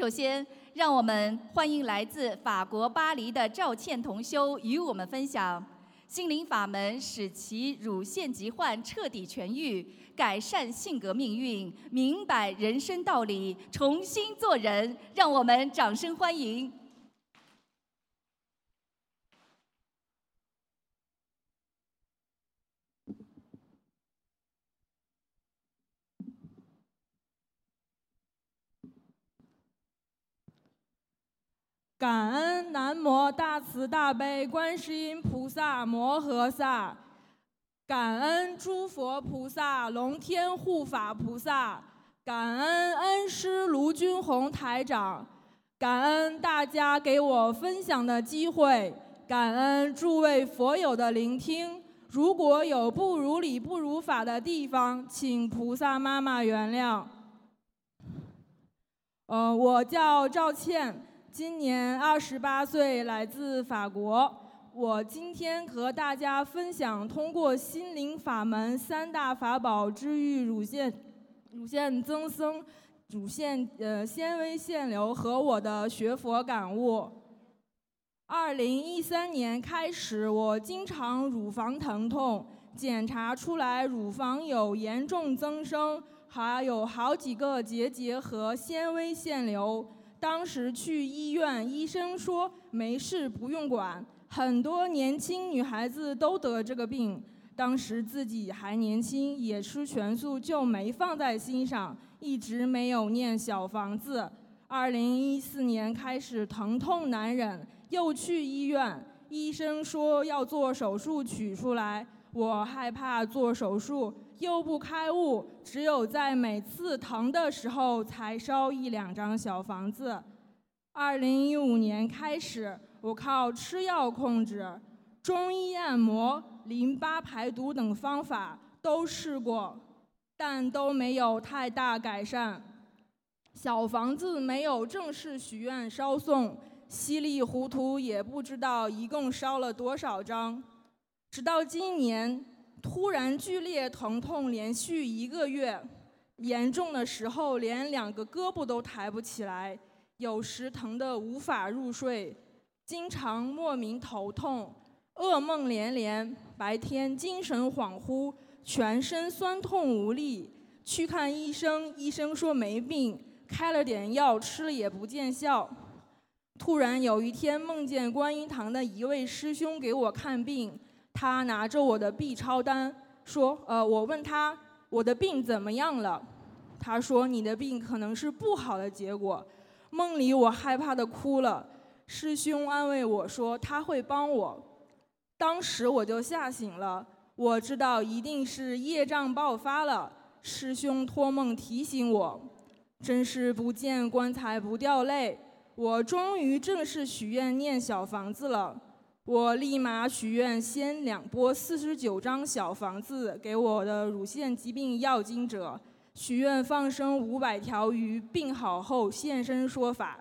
首先，让我们欢迎来自法国巴黎的赵倩同修与我们分享心灵法门，使其乳腺疾患彻底痊愈，改善性格命运，明白人生道理，重新做人。让我们掌声欢迎。感恩南无大慈大悲观世音菩萨摩诃萨，感恩诸佛菩萨龙天护法菩萨，感恩恩师卢军宏台长，感恩大家给我分享的机会，感恩诸位佛友的聆听。如果有不如理不如法的地方，请菩萨妈妈原谅。呃，我叫赵倩。今年二十八岁，来自法国。我今天和大家分享通过心灵法门三大法宝治愈乳腺、乳腺增生、乳腺呃纤维腺瘤和我的学佛感悟。二零一三年开始，我经常乳房疼痛，检查出来乳房有严重增生，还有好几个结节和纤维腺瘤。当时去医院，医生说没事，不用管。很多年轻女孩子都得这个病。当时自己还年轻，也吃全素，就没放在心上，一直没有念小房子。二零一四年开始疼痛难忍，又去医院，医生说要做手术取出来。我害怕做手术。又不开悟，只有在每次疼的时候才烧一两张小房子。二零一五年开始，我靠吃药控制，中医按摩、淋巴排毒等方法都试过，但都没有太大改善。小房子没有正式许愿烧送，稀里糊涂也不知道一共烧了多少张。直到今年。突然剧烈疼痛，连续一个月，严重的时候连两个胳膊都抬不起来，有时疼得无法入睡，经常莫名头痛，噩梦连连，白天精神恍惚，全身酸痛无力。去看医生，医生说没病，开了点药吃了也不见效。突然有一天梦见观音堂的一位师兄给我看病。他拿着我的 B 超单说：“呃，我问他我的病怎么样了？他说你的病可能是不好的结果。梦里我害怕的哭了。师兄安慰我说他会帮我。当时我就吓醒了，我知道一定是业障爆发了。师兄托梦提醒我，真是不见棺材不掉泪。我终于正式许愿念小房子了。”我立马许愿，先两波四十九张小房子给我的乳腺疾病要经者，许愿放生五百条鱼，病好后现身说法。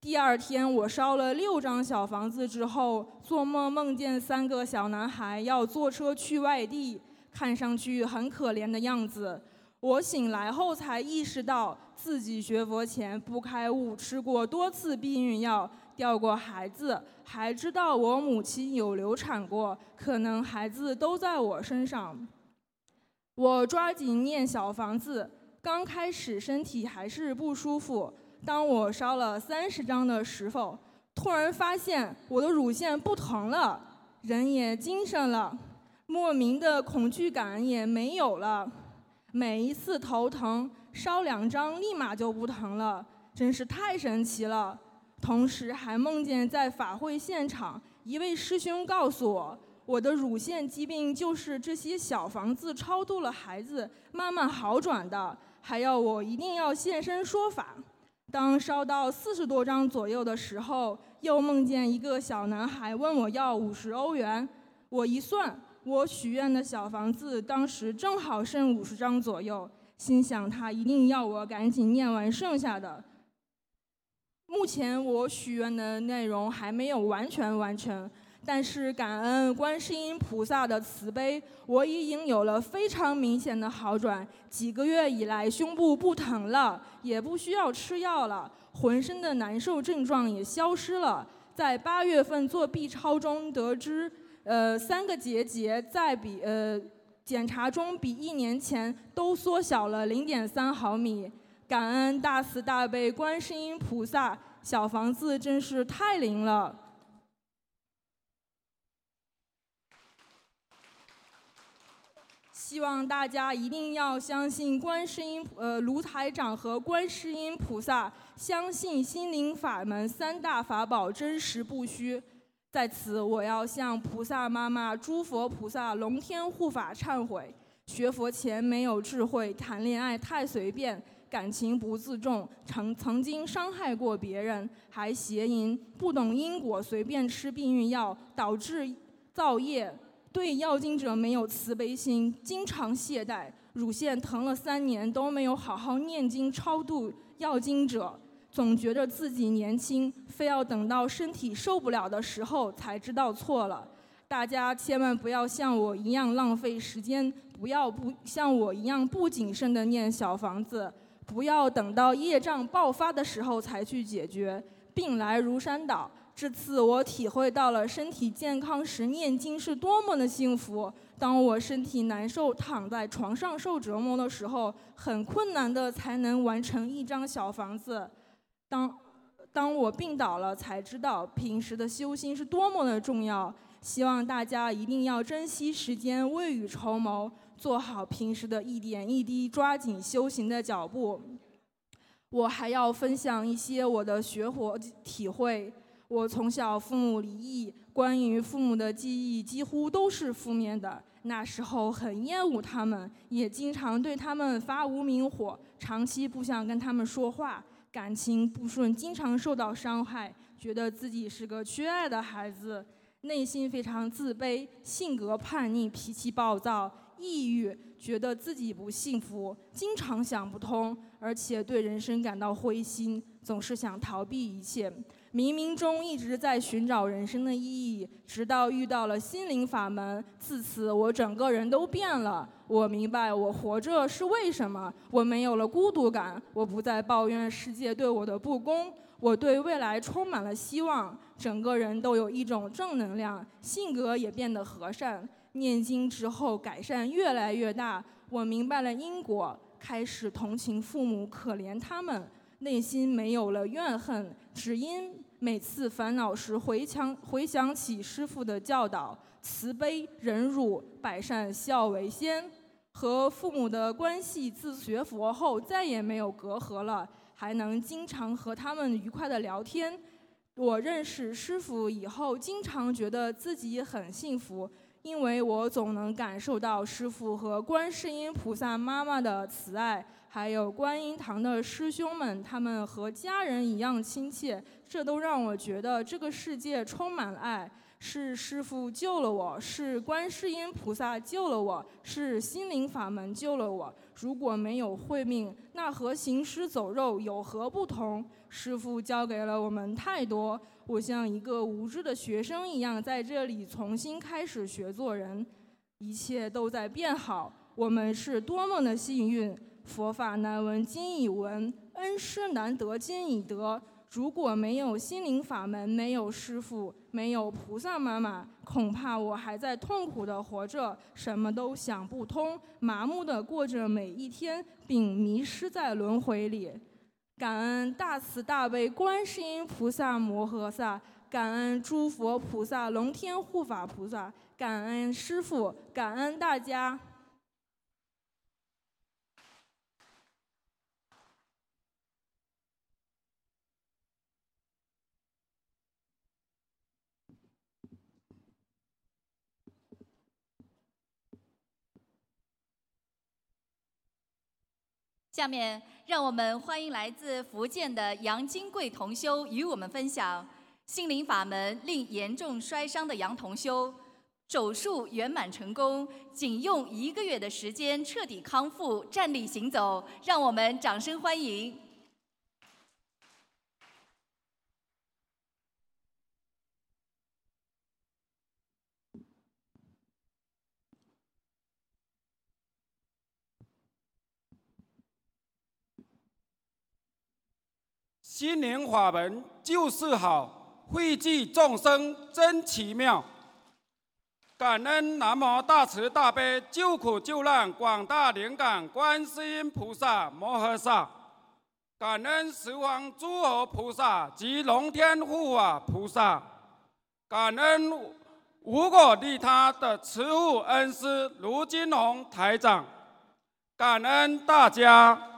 第二天，我烧了六张小房子之后，做梦梦见三个小男孩要坐车去外地，看上去很可怜的样子。我醒来后才意识到，自己学佛前不开悟，吃过多次避孕药。掉过孩子，还知道我母亲有流产过，可能孩子都在我身上。我抓紧念小房子，刚开始身体还是不舒服。当我烧了三十张的时候，突然发现我的乳腺不疼了，人也精神了，莫名的恐惧感也没有了。每一次头疼，烧两张立马就不疼了，真是太神奇了。同时还梦见在法会现场，一位师兄告诉我，我的乳腺疾病就是这些小房子超度了孩子，慢慢好转的，还要我一定要现身说法。当烧到四十多张左右的时候，又梦见一个小男孩问我要五十欧元，我一算，我许愿的小房子当时正好剩五十张左右，心想他一定要我赶紧念完剩下的。目前我许愿的内容还没有完全完成，但是感恩观世音菩萨的慈悲，我已经有了非常明显的好转。几个月以来，胸部不疼了，也不需要吃药了，浑身的难受症状也消失了。在八月份做 B 超中得知，呃，三个结节在比呃检查中比一年前都缩小了零点三毫米。感恩大慈大悲观世音菩萨，小房子真是太灵了。希望大家一定要相信观世音呃卢台长和观世音菩萨，相信心灵法门三大法宝真实不虚。在此，我要向菩萨妈妈、诸佛菩萨、龙天护法忏悔：学佛前没有智慧，谈恋爱太随便，感情不自重，曾曾经伤害过别人，还邪淫，不懂因果，随便吃避孕药，导致造业。对要经者没有慈悲心，经常懈怠，乳腺疼了三年都没有好好念经超度要经者，总觉得自己年轻，非要等到身体受不了的时候才知道错了。大家千万不要像我一样浪费时间，不要不像我一样不谨慎的念小房子，不要等到业障爆发的时候才去解决，病来如山倒。这次我体会到了身体健康时念经是多么的幸福。当我身体难受、躺在床上受折磨的时候，很困难的才能完成一张小房子。当当我病倒了，才知道平时的修心是多么的重要。希望大家一定要珍惜时间，未雨绸缪，做好平时的一点一滴，抓紧修行的脚步。我还要分享一些我的学活体会。我从小父母离异，关于父母的记忆几乎都是负面的。那时候很厌恶他们，也经常对他们发无名火，长期不想跟他们说话，感情不顺，经常受到伤害，觉得自己是个缺爱的孩子，内心非常自卑，性格叛逆，脾气暴躁，抑郁，觉得自己不幸福，经常想不通，而且对人生感到灰心，总是想逃避一切。冥冥中一直在寻找人生的意义，直到遇到了心灵法门，自此我整个人都变了。我明白我活着是为什么，我没有了孤独感，我不再抱怨世界对我的不公，我对未来充满了希望，整个人都有一种正能量，性格也变得和善。念经之后改善越来越大，我明白了因果，开始同情父母，可怜他们，内心没有了怨恨，只因。每次烦恼时，回想回想起师父的教导，慈悲忍辱，百善孝为先。和父母的关系自学佛后再也没有隔阂了，还能经常和他们愉快的聊天。我认识师父以后，经常觉得自己很幸福，因为我总能感受到师傅和观世音菩萨妈妈的慈爱。还有观音堂的师兄们，他们和家人一样亲切，这都让我觉得这个世界充满了爱。是师父救了我，是观世音菩萨救了我，是心灵法门救了我。如果没有慧命，那和行尸走肉有何不同？师父教给了我们太多，我像一个无知的学生一样，在这里重新开始学做人。一切都在变好，我们是多么的幸运。佛法难闻经已闻，恩师难得今已得。如果没有心灵法门，没有师父，没有菩萨妈妈，恐怕我还在痛苦的活着，什么都想不通，麻木的过着每一天，并迷失在轮回里。感恩大慈大悲观世音菩萨摩诃萨，感恩诸佛菩萨、龙天护法菩萨，感恩师父，感恩大家。下面，让我们欢迎来自福建的杨金贵同修与我们分享心灵法门令严重摔伤的杨同修手术圆满成功，仅用一个月的时间彻底康复，站立行走。让我们掌声欢迎。心灵法门就是好，惠济众生真奇妙。感恩南无大慈大悲救苦救难广大灵感观世音菩萨摩诃萨，感恩十方诸佛菩萨及龙天护法菩萨，感恩无我利他的慈父恩师卢金龙台长，感恩大家。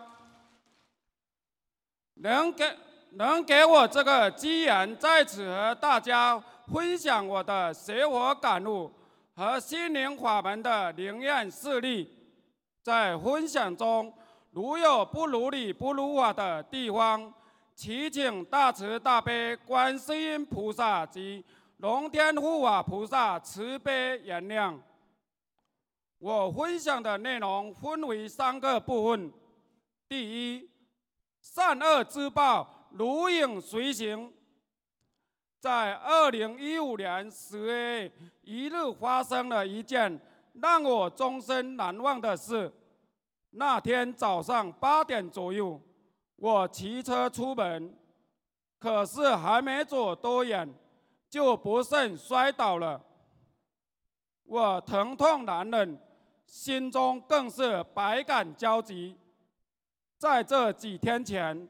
能给能给我这个机缘，在此和大家分享我的学佛感悟。和心灵法门的灵验事例，在分享中，如有不如理、不如法的地方，祈请大慈大悲观世音菩萨及龙天护法菩萨慈悲原谅。我分享的内容分为三个部分：第一，善恶之报如影随形。在二零一五年十月一日，发生了一件让我终身难忘的事。那天早上八点左右，我骑车出门，可是还没走多远，就不慎摔倒了。我疼痛难忍，心中更是百感交集。在这几天前，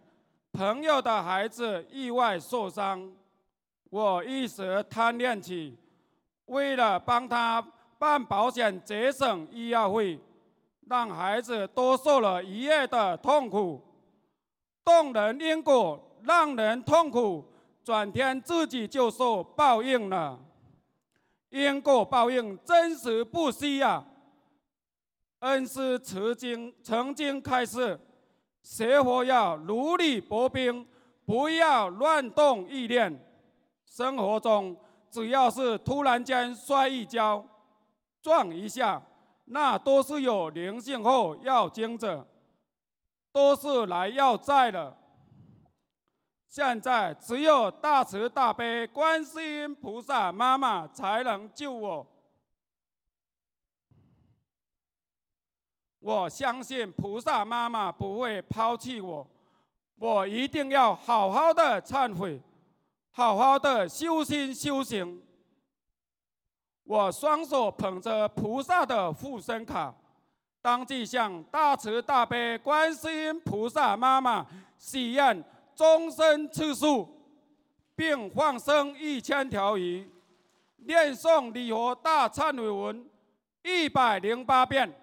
朋友的孩子意外受伤。我一时贪恋起，为了帮他办保险，节省医药费，让孩子多受了一夜的痛苦。动人因果，让人痛苦，转天自己就受报应了。因果报应真实不虚呀！恩师曾经曾经开示，学佛要如履薄冰，不要乱动意念。生活中，只要是突然间摔一跤、撞一下，那都是有灵性后要经者，都是来要债的。现在只有大慈大悲观世音菩萨妈妈才能救我。我相信菩萨妈妈不会抛弃我，我一定要好好的忏悔。好好的修心修行，我双手捧着菩萨的护身卡，当即向大慈大悲观世音菩萨妈妈许愿终身吃素，并放生一千条鱼，念诵礼佛大忏悔文一百零八遍，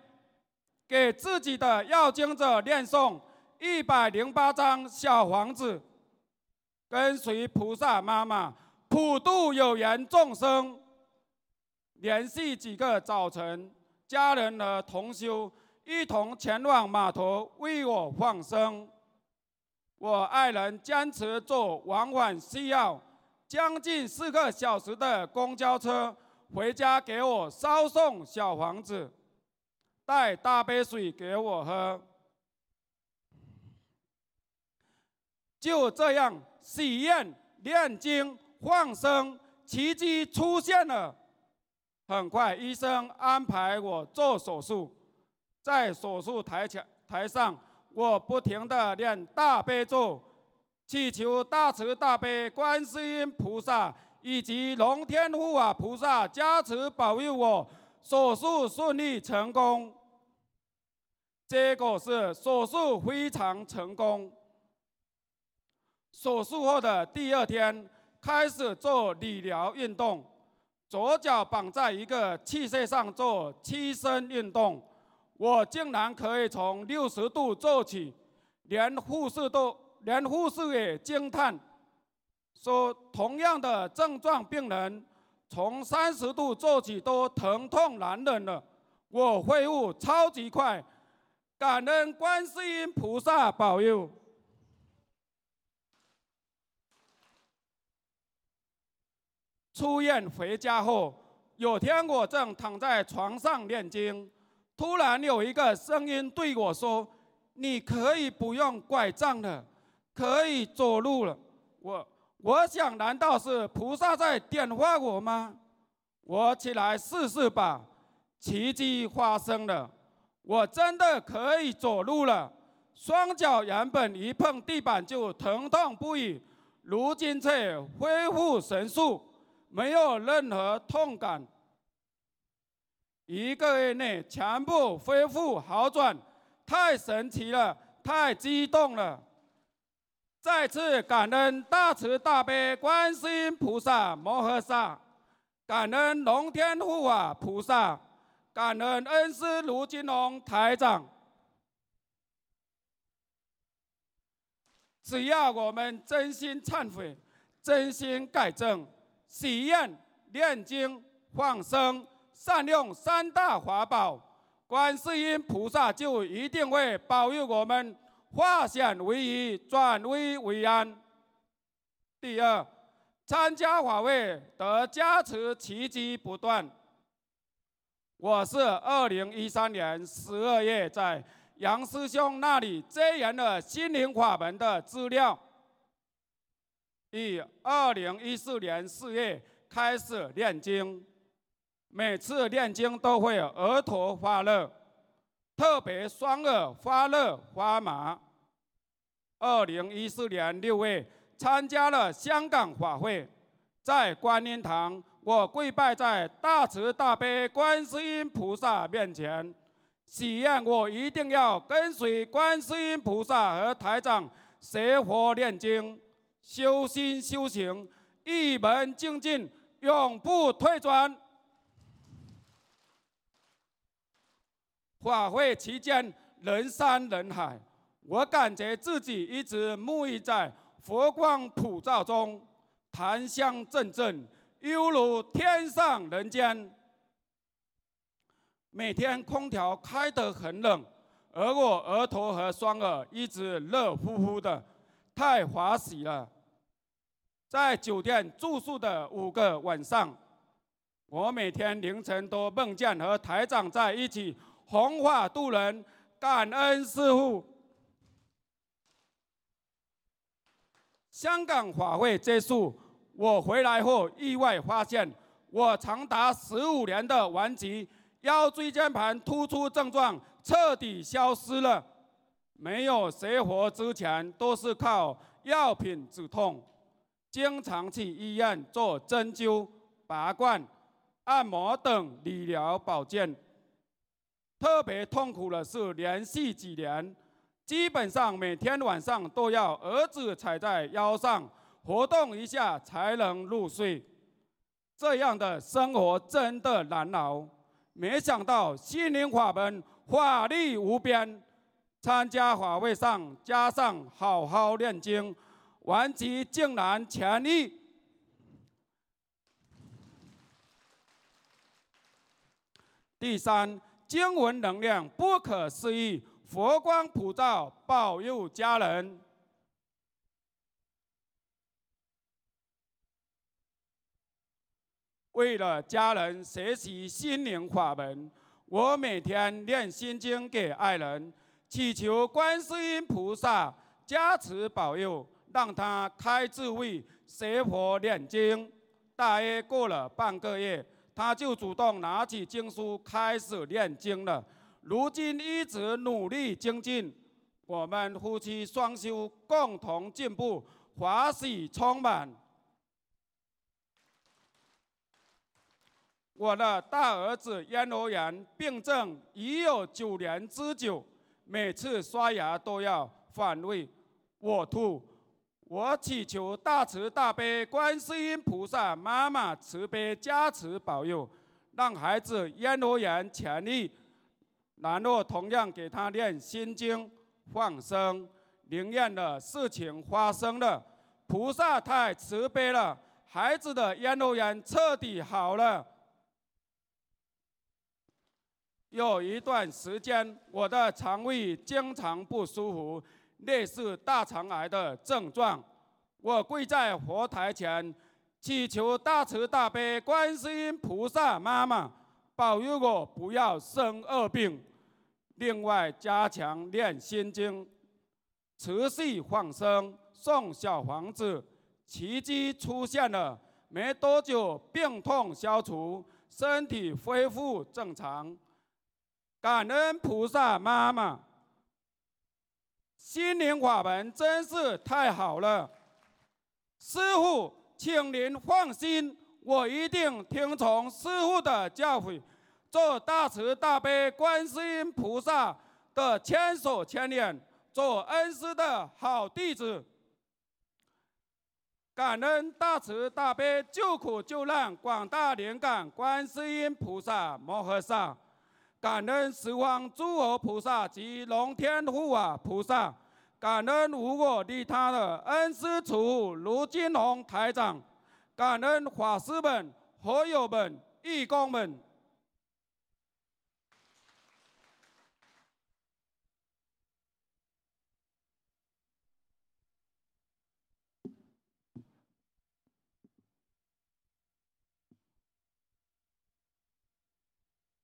给自己的要经者念诵一百零八张小房子。跟随菩萨妈妈普度有缘众生，连续几个早晨，家人和同修一同前往码头为我放生。我爱人坚持坐往返需要将近四个小时的公交车回家，给我捎送小房子，带大杯水给我喝。就这样。喜宴、念经、放生，奇迹出现了。很快，医生安排我做手术。在手术台前台上，我不停地念大悲咒，祈求大慈大悲观世音菩萨以及龙天护法菩萨加持保佑我手术顺利成功。结果是手术非常成功。手术后的第二天，开始做理疗运动，左脚绑在一个器械上做屈伸运动，我竟然可以从六十度做起，连护士都连护士也惊叹，说同样的症状病人从三十度做起都疼痛难忍了，我恢复超级快，感恩观世音菩萨保佑。出院回家后，有天我正躺在床上念经，突然有一个声音对我说：“你可以不用拐杖了，可以走路了。”我我想，难道是菩萨在点化我吗？我起来试试吧，奇迹发生了，我真的可以走路了。双脚原本一碰地板就疼痛不已，如今却恢复神速，没有任何痛感。一个月内全部恢复好转，太神奇了，太激动了！再次感恩大慈大悲观世音菩萨摩诃萨，感恩龙天护法菩萨，感恩恩师卢金龙台长。只要我们真心忏悔、真心改正、许愿、念经、放生、善用三大法宝，观世音菩萨就一定会保佑我们化险为夷、转危为安。第二，参加法会得加持奇迹不断。我是二零一三年十二月在。杨师兄那里遮延了心灵法门的资料。于二零一四年四月开始念经，每次念经都会额头发热，特别双耳发热发麻。二零一四年六月参加了香港法会，在观音堂，我跪拜在大慈大悲观世音菩萨面前。许愿我一定要跟随观世音菩萨和台长学佛念经、修心修行，一门精进，永不退转。法会期间人山人海，我感觉自己一直沐浴在佛光普照中，檀香阵阵，犹如天上人间。每天空调开得很冷，而我额头和双耳一直热乎乎的，太滑喜了。在酒店住宿的五个晚上，我每天凌晨都梦见和台长在一起弘法度人，感恩师父。香港法会结束，我回来后意外发现，我长达十五年的顽疾。腰椎间盘突出症状彻底消失了，没有学佛之前都是靠药品止痛，经常去医院做针灸、拔罐、按摩等理疗保健。特别痛苦的是，连续几年，基本上每天晚上都要儿子踩在腰上活动一下才能入睡，这样的生活真的难熬。没想到心灵法门法力无边，参加法会上加上好好念经，顽疾竟然痊愈。第三，经文能量不可思议，佛光普照，保佑家人。为了家人学习心灵法门，我每天念心经给爱人，祈求观世音菩萨加持保佑，让他开智慧学佛念经。大约过了半个月，他就主动拿起经书开始念经了。如今一直努力精进，我们夫妻双修共同进步，欢喜充满。我的大儿子咽喉炎病症已有九年之久，每次刷牙都要反胃、呕吐。我祈求大慈大悲观世音菩萨妈妈慈悲加持保佑，让孩子咽喉炎痊愈。然后同样给他念心经、放生、灵验的事情发生了，菩萨太慈悲了，孩子的咽喉炎彻底好了。有一段时间，我的肠胃经常不舒服，类似大肠癌的症状。我跪在佛台前，祈求大慈大悲观世音菩萨妈妈保佑我不要生恶病。另外，加强念心经，持续放生，送小房子，奇迹出现了。没多久，病痛消除，身体恢复正常。感恩菩萨妈妈，心灵法门真是太好了。师傅，请您放心，我一定听从师傅的教诲，做大慈大悲观世音菩萨的千手千眼，做恩师的好弟子。感恩大慈大悲救苦救难广大灵感观世音菩萨摩诃萨，感恩十方诸佛菩萨及龙天护法菩萨，感恩无我利他的恩师慈父卢金龙台长，感恩法师们、佛友们、义工们。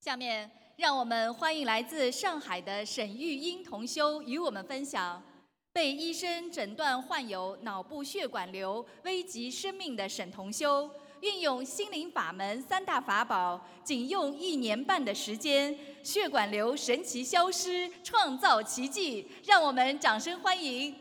下面，让我们欢迎来自上海的沈玉英同修与我们分享，被医生诊断患有脑部血管瘤，危及生命的沈同修，运用心灵法门三大法宝，仅用一年半的时间，血管瘤神奇消失，创造奇迹，让我们掌声欢迎。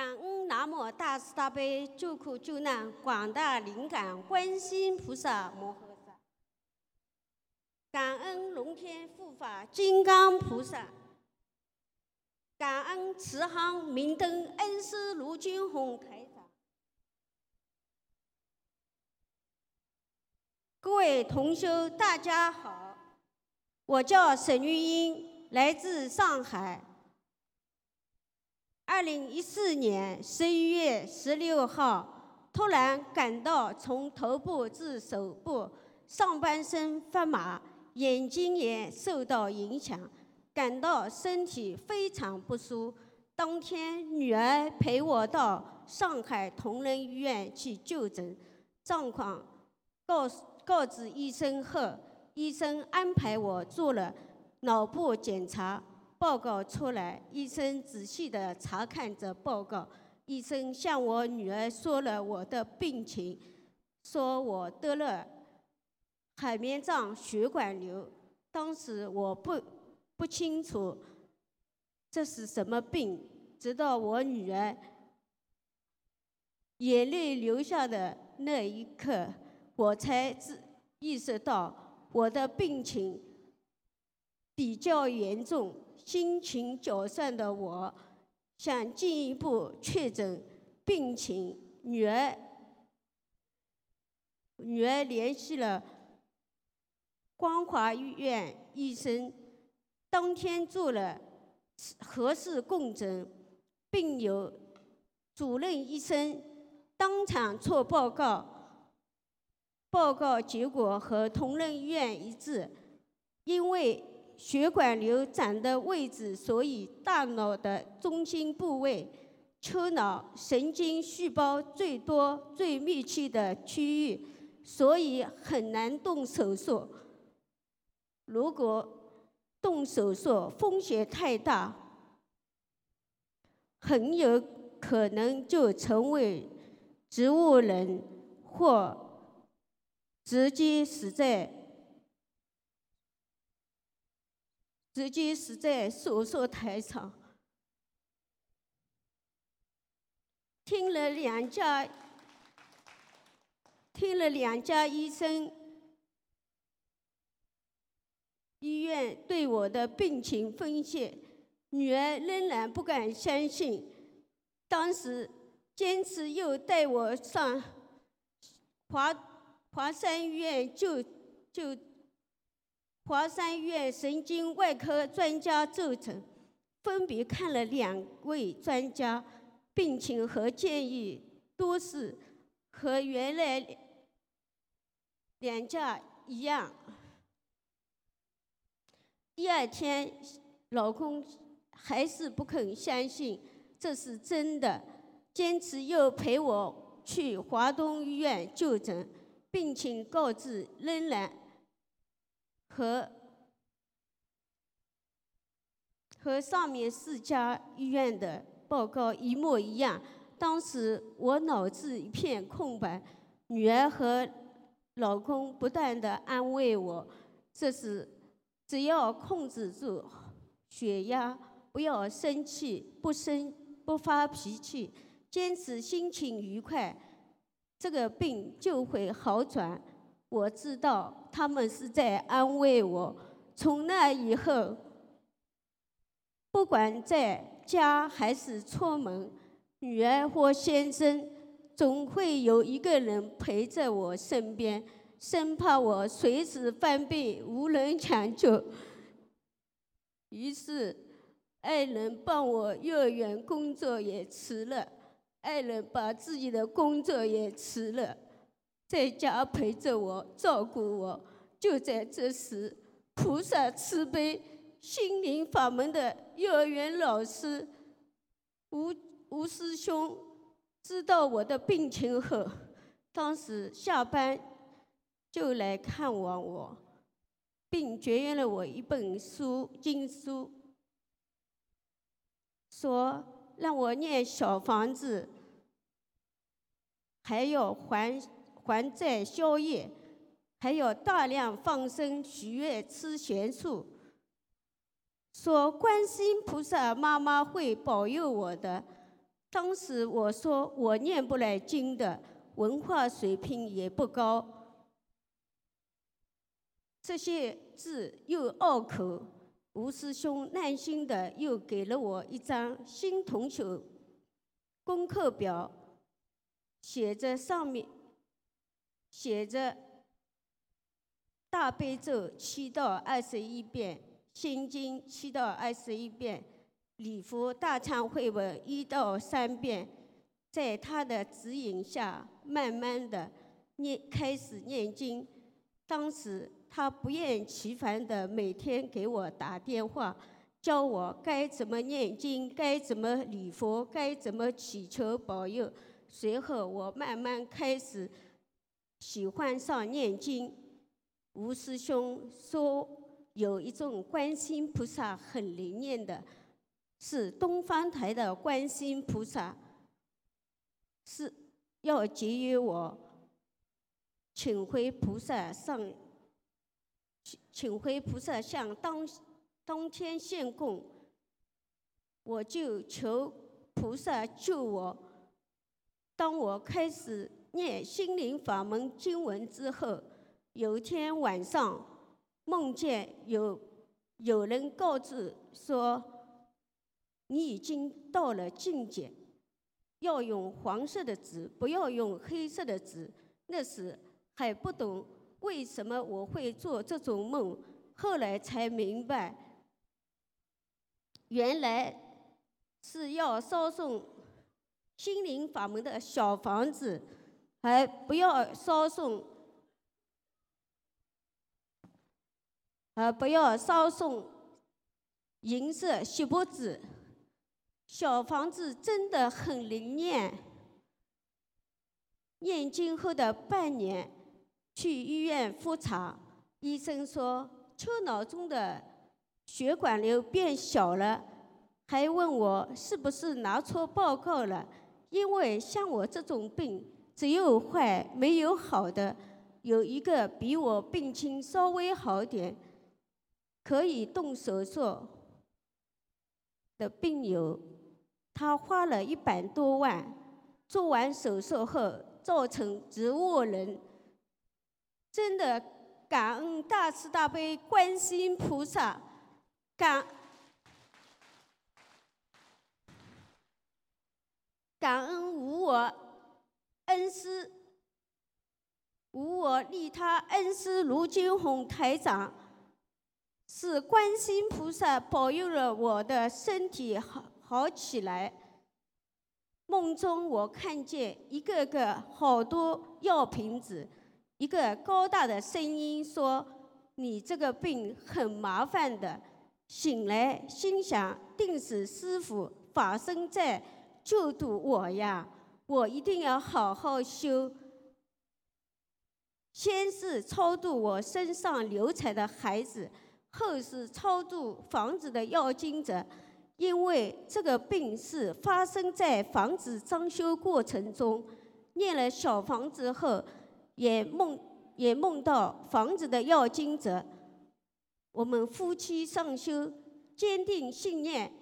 感恩南无大慈大悲救苦救难广大灵感观世音菩萨摩诃萨，感恩龙天护法金刚菩萨，感恩慈航明灯恩师卢金红台长，各位同修大家好，我叫沈玉英，来自上海。二零一四年十一月十六号，突然感到从头部至手部上半身发麻，眼睛也受到影响，感到身体非常不舒。当天，女儿陪我到上海同仁医院去就诊，状况告告知医生后，医生安排我做了脑部检查。报告出来，医生仔细地查看着报告。医生向我女儿说了我的病情，说我得了海绵状血管瘤。当时我不不清楚这是什么病，直到我女儿眼泪流下的那一刻，我才知意识到我的病情比较严重。心情沮丧的我，想进一步确诊病情。女儿，女儿联系了光华医院医生，当天做了核磁共振，并由主任医生当场做报告，报告结果和同仁医院一致，因为。血管瘤长的位置，所以大脑的中心部位、丘脑神经细胞最多、最密集的区域，所以很难动手术。如果动手术，风险太大，很有可能就成为植物人，或直接死在。直接死在手术台上。听了两家，听了两家医生医院对我的病情分析，女儿仍然不敢相信。当时坚持又带我上华华山医院就就。华山医院神经外科专家就诊，分别看了两位专家，病情和建议都是和原来两家一样。第二天，老公还是不肯相信这是真的，坚持又陪我去华东医院就诊，病情告知仍然和和上面四家医院的报告一模一样。当时我脑子一片空白，女儿和老公不断的安慰我，这是只要控制住血压。不要生气，不生不发脾气，坚持心情愉快，这个病就会好转。我知道他们是在安慰我。从那以后，不管在家还是出门，女儿或先生，总会有一个人陪在我身边，生怕我随时犯病无人抢救。于是。爱人帮我幼儿园工作也辞了，爱人把自己的工作也辞了，在家陪着我，照顾我。就在这时，菩萨慈悲，心灵法门的幼儿园老师吴吴师兄知道我的病情后，当时下班就来看望我，并绝缘了我一本书经书。说让我念小房子，还要还还债消业，还要大量放生许愿吃咸素。说观世音菩萨妈妈会保佑我的。当时我说我念不来经的，文化水平也不高，这些字又拗口。吴师兄耐心的又给了我一张新同学功课表，写着上面写着大悲咒七到二十一遍，心经七到二十一遍，礼佛大忏悔文一到三遍，在他的指引下，慢慢的念开始念经，当时。他不厌其烦的每天给我打电话，教我该怎么念经，该怎么礼佛，该怎么祈求保佑。随后我慢慢开始喜欢上念经。吴师兄说有一种观音菩萨很灵验的，是东方台的观音菩萨，是要节约我，请回菩萨上。请回菩萨向当当天献供，我就求菩萨救我。当我开始念心灵法门经文之后，有一天晚上梦见有有人告知说，你已经到了境界，要用黄色的纸，不要用黑色的纸。那时还不懂。为什么我会做这种梦？后来才明白，原来是要烧送心灵法门的小房子，还不要烧送，呃，不要烧送银色锡箔纸。小房子真的很灵验，念经后的半年。去医院复查，医生说丘脑中的血管瘤变小了，还问我是不是拿错报告了。因为像我这种病，只有坏没有好的。有一个比我病情稍微好点，可以动手术的病友，他花了一百多万，做完手术后造成植物人。真的感恩大慈大悲观世音菩萨，感感恩无我恩师，无我利他恩师卢金红台长，是观世菩萨保佑了我的身体好好起来。梦中我看见一个个好多药瓶子。一个高大的声音说：“你这个病很麻烦的，醒来心想，定是师傅法身在救度我呀！我一定要好好修。先是超度我身上流产的孩子，后是超度房子的要经者。因为这个病是发生在房子装修过程中，念了小房子后，也梦也梦到房子的要经者。我们夫妻上修，坚定信念，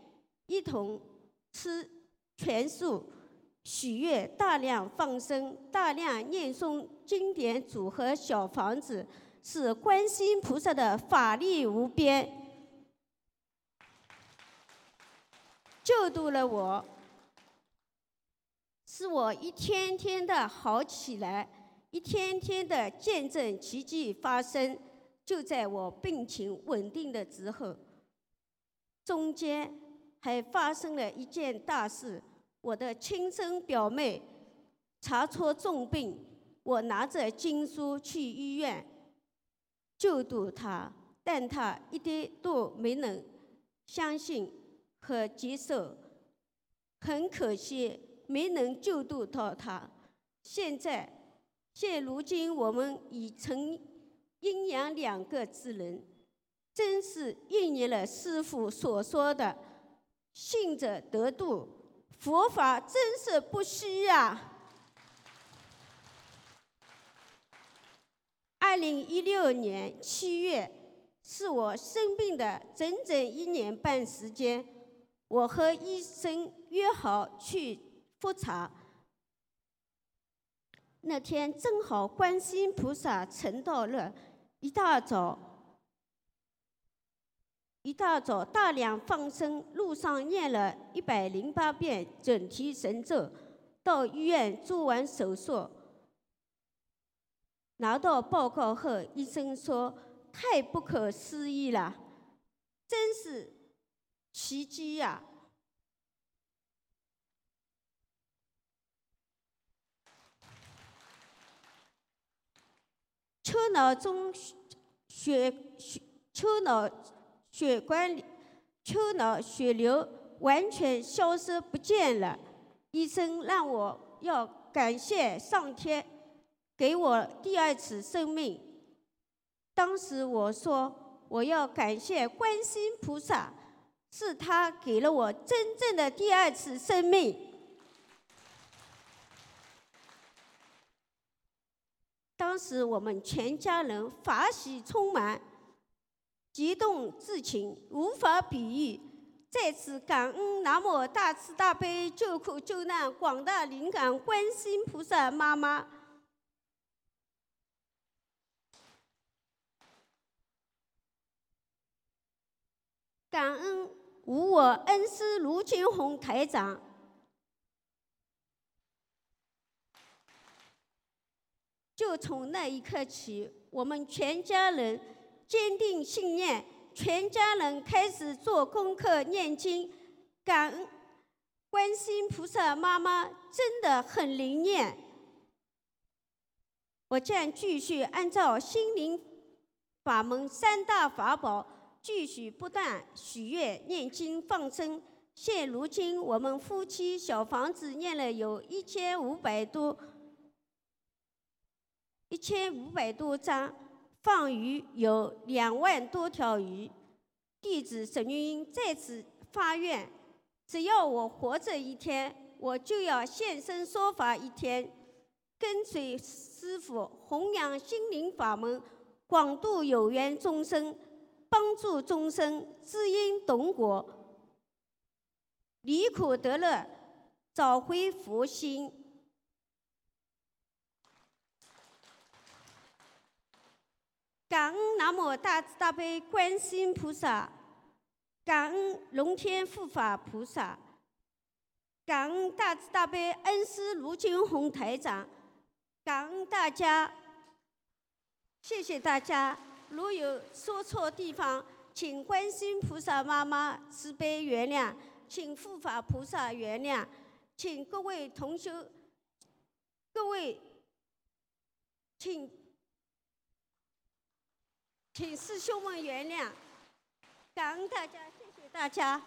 一同吃全素，许愿大量放生，大量念诵经典组合小房子，是观世音菩萨的法力无边，救度了我，使我一天天的好起来，一天天的见证奇迹发生。就在我病情稳定的之后，中间还发生了一件大事。我的亲生表妹查出重病，我拿着经书去医院救度她，但她一点都没能相信和接受，很可惜没能救度到她。现在，现如今我们已成。阴阳两个之人，真是应验了师父所说的“信者得度”，佛法真是不虚呀！二零一六年七月，是我生病的整整一年半时间，我和医生约好去复查。那天正好观世音菩萨成道了。一大早，一大早大量放生，路上念了一百零八遍准提神咒，到医院做完手术，拿到报告后，医生说太不可思议了，真是奇迹呀！丘脑中血血丘脑血管里丘脑血流完全消失不见了，医生让我要感谢上天给我第二次生命。当时我说我要感谢观世音菩萨，是他给了我真正的第二次生命。当时我们全家人法喜充满，激动之情无法比喻。在此感恩南无大慈大悲救苦救难广大灵感观世音菩萨妈妈，感恩无我恩师卢金红台长。就从那一刻起，我们全家人坚定信念，全家人开始做功课、念经，感恩观世菩萨妈妈真的很灵验。我将继续按照心灵法门三大法宝，继续不断许愿、念经、放生。现如今，我们夫妻小房子念了有一千五百多。一千五百多张，放鱼有两万多条鱼。弟子沈玉英在此发愿：只要我活着一天，我就要现身说法一天，跟随师父弘扬心灵法门，广度有缘众生，帮助众生知因懂果，离苦得乐，找回佛心。感恩南无大慈大悲观世音菩萨，感恩龙天护法菩萨，感恩大慈大悲恩师卢金红台长，感恩大家，谢谢大家。如有说错地方，请观世音菩萨妈妈慈悲原谅，请护法菩萨原谅，请各位同修，各位，请。请师兄们原谅，感恩大家，谢谢大家。